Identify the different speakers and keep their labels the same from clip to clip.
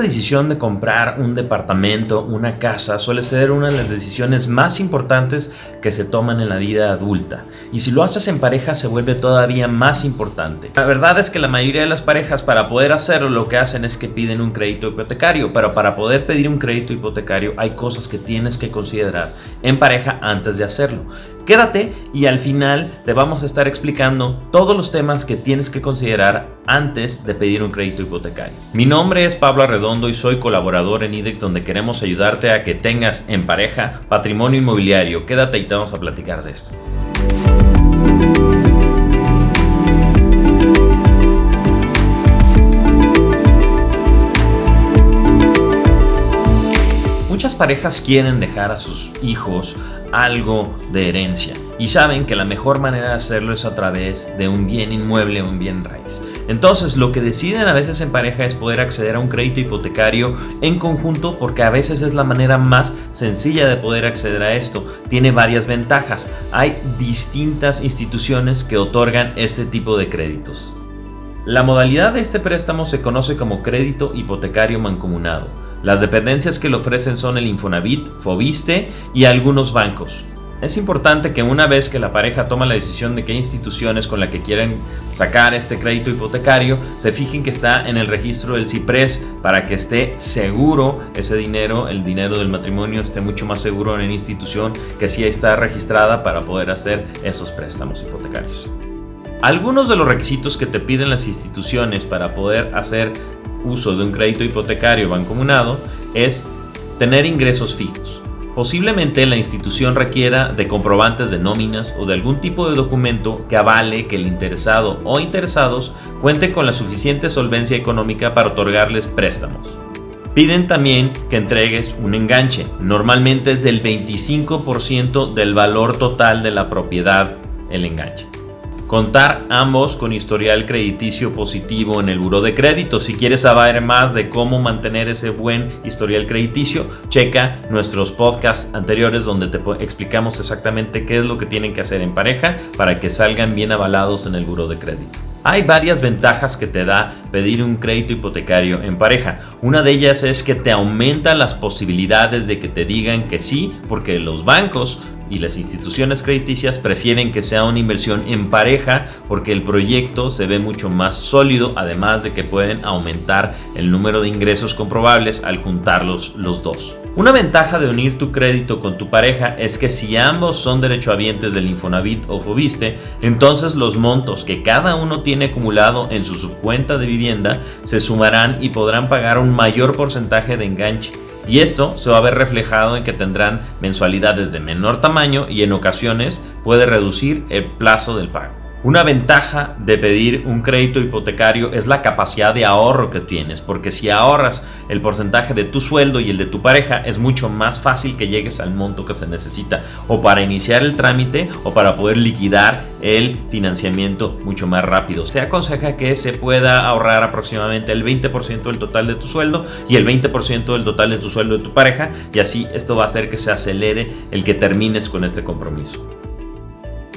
Speaker 1: decisión de comprar un departamento, una casa, suele ser una de las decisiones más importantes que se toman en la vida adulta. Y si lo haces en pareja se vuelve todavía más importante. La verdad es que la mayoría de las parejas para poder hacerlo lo que hacen es que piden un crédito hipotecario. Pero para poder pedir un crédito hipotecario hay cosas que tienes que considerar en pareja antes de hacerlo. Quédate y al final te vamos a estar explicando todos los temas que tienes que considerar antes de pedir un crédito hipotecario. Mi nombre es Pablo Arredondo y soy colaborador en IDEX donde queremos ayudarte a que tengas en pareja patrimonio inmobiliario. Quédate y te vamos a platicar de esto. Parejas quieren dejar a sus hijos algo de herencia y saben que la mejor manera de hacerlo es a través de un bien inmueble o un bien raíz. Entonces lo que deciden a veces en pareja es poder acceder a un crédito hipotecario en conjunto porque a veces es la manera más sencilla de poder acceder a esto. Tiene varias ventajas. Hay distintas instituciones que otorgan este tipo de créditos. La modalidad de este préstamo se conoce como crédito hipotecario mancomunado. Las dependencias que le ofrecen son el Infonavit, Fobiste y algunos bancos. Es importante que una vez que la pareja toma la decisión de qué instituciones con la que quieren sacar este crédito hipotecario, se fijen que está en el registro del CIPRES para que esté seguro ese dinero, el dinero del matrimonio esté mucho más seguro en la institución que sí está registrada para poder hacer esos préstamos hipotecarios. Algunos de los requisitos que te piden las instituciones para poder hacer uso de un crédito hipotecario bancomunado es tener ingresos fijos. Posiblemente la institución requiera de comprobantes de nóminas o de algún tipo de documento que avale que el interesado o interesados cuente con la suficiente solvencia económica para otorgarles préstamos. Piden también que entregues un enganche, normalmente es del 25% del valor total de la propiedad el enganche. Contar ambos con historial crediticio positivo en el buro de crédito. Si quieres saber más de cómo mantener ese buen historial crediticio, checa nuestros podcasts anteriores donde te explicamos exactamente qué es lo que tienen que hacer en pareja para que salgan bien avalados en el buro de crédito. Hay varias ventajas que te da pedir un crédito hipotecario en pareja. Una de ellas es que te aumenta las posibilidades de que te digan que sí, porque los bancos y las instituciones crediticias prefieren que sea una inversión en pareja porque el proyecto se ve mucho más sólido, además de que pueden aumentar el número de ingresos comprobables al juntarlos los dos. Una ventaja de unir tu crédito con tu pareja es que si ambos son derechohabientes del Infonavit o Fobiste, entonces los montos que cada uno tiene acumulado en su subcuenta de vivienda se sumarán y podrán pagar un mayor porcentaje de enganche y esto se va a ver reflejado en que tendrán mensualidades de menor tamaño y en ocasiones puede reducir el plazo del pago. Una ventaja de pedir un crédito hipotecario es la capacidad de ahorro que tienes, porque si ahorras el porcentaje de tu sueldo y el de tu pareja, es mucho más fácil que llegues al monto que se necesita, o para iniciar el trámite o para poder liquidar el financiamiento mucho más rápido. Se aconseja que se pueda ahorrar aproximadamente el 20% del total de tu sueldo y el 20% del total de tu sueldo de tu pareja, y así esto va a hacer que se acelere el que termines con este compromiso.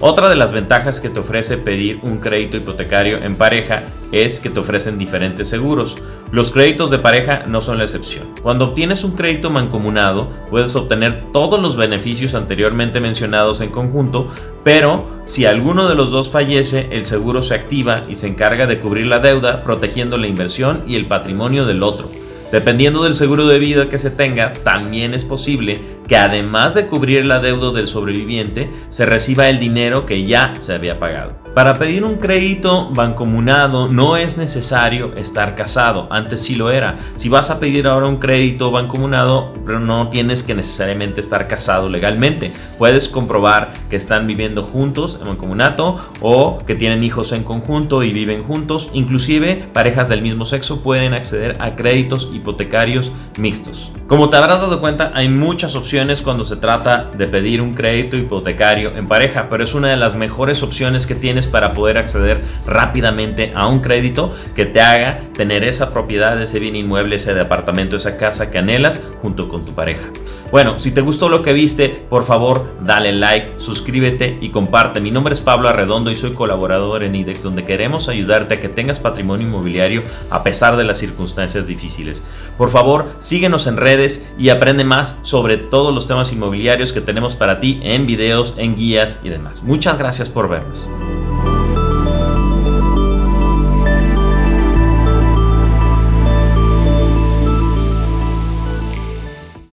Speaker 1: Otra de las ventajas que te ofrece pedir un crédito hipotecario en pareja es que te ofrecen diferentes seguros. Los créditos de pareja no son la excepción. Cuando obtienes un crédito mancomunado, puedes obtener todos los beneficios anteriormente mencionados en conjunto, pero si alguno de los dos fallece, el seguro se activa y se encarga de cubrir la deuda, protegiendo la inversión y el patrimonio del otro. Dependiendo del seguro de vida que se tenga, también es posible que además de cubrir el adeudo del sobreviviente, se reciba el dinero que ya se había pagado. Para pedir un crédito bancomunado no es necesario estar casado, antes sí lo era. Si vas a pedir ahora un crédito bancomunado, no tienes que necesariamente estar casado legalmente. Puedes comprobar que están viviendo juntos en mancomunato o que tienen hijos en conjunto y viven juntos. Inclusive parejas del mismo sexo pueden acceder a créditos hipotecarios mixtos. Como te habrás dado cuenta, hay muchas opciones cuando se trata de pedir un crédito hipotecario en pareja, pero es una de las mejores opciones que tienes para poder acceder rápidamente a un crédito que te haga tener esa propiedad, ese bien inmueble, ese departamento, esa casa que anhelas junto con tu pareja. Bueno, si te gustó lo que viste, por favor dale like, suscríbete y comparte. Mi nombre es Pablo Arredondo y soy colaborador en IDEX, donde queremos ayudarte a que tengas patrimonio inmobiliario a pesar de las circunstancias difíciles. Por favor, síguenos en redes y aprende más sobre todos los temas inmobiliarios que tenemos para ti en videos, en guías y demás. Muchas gracias por vernos.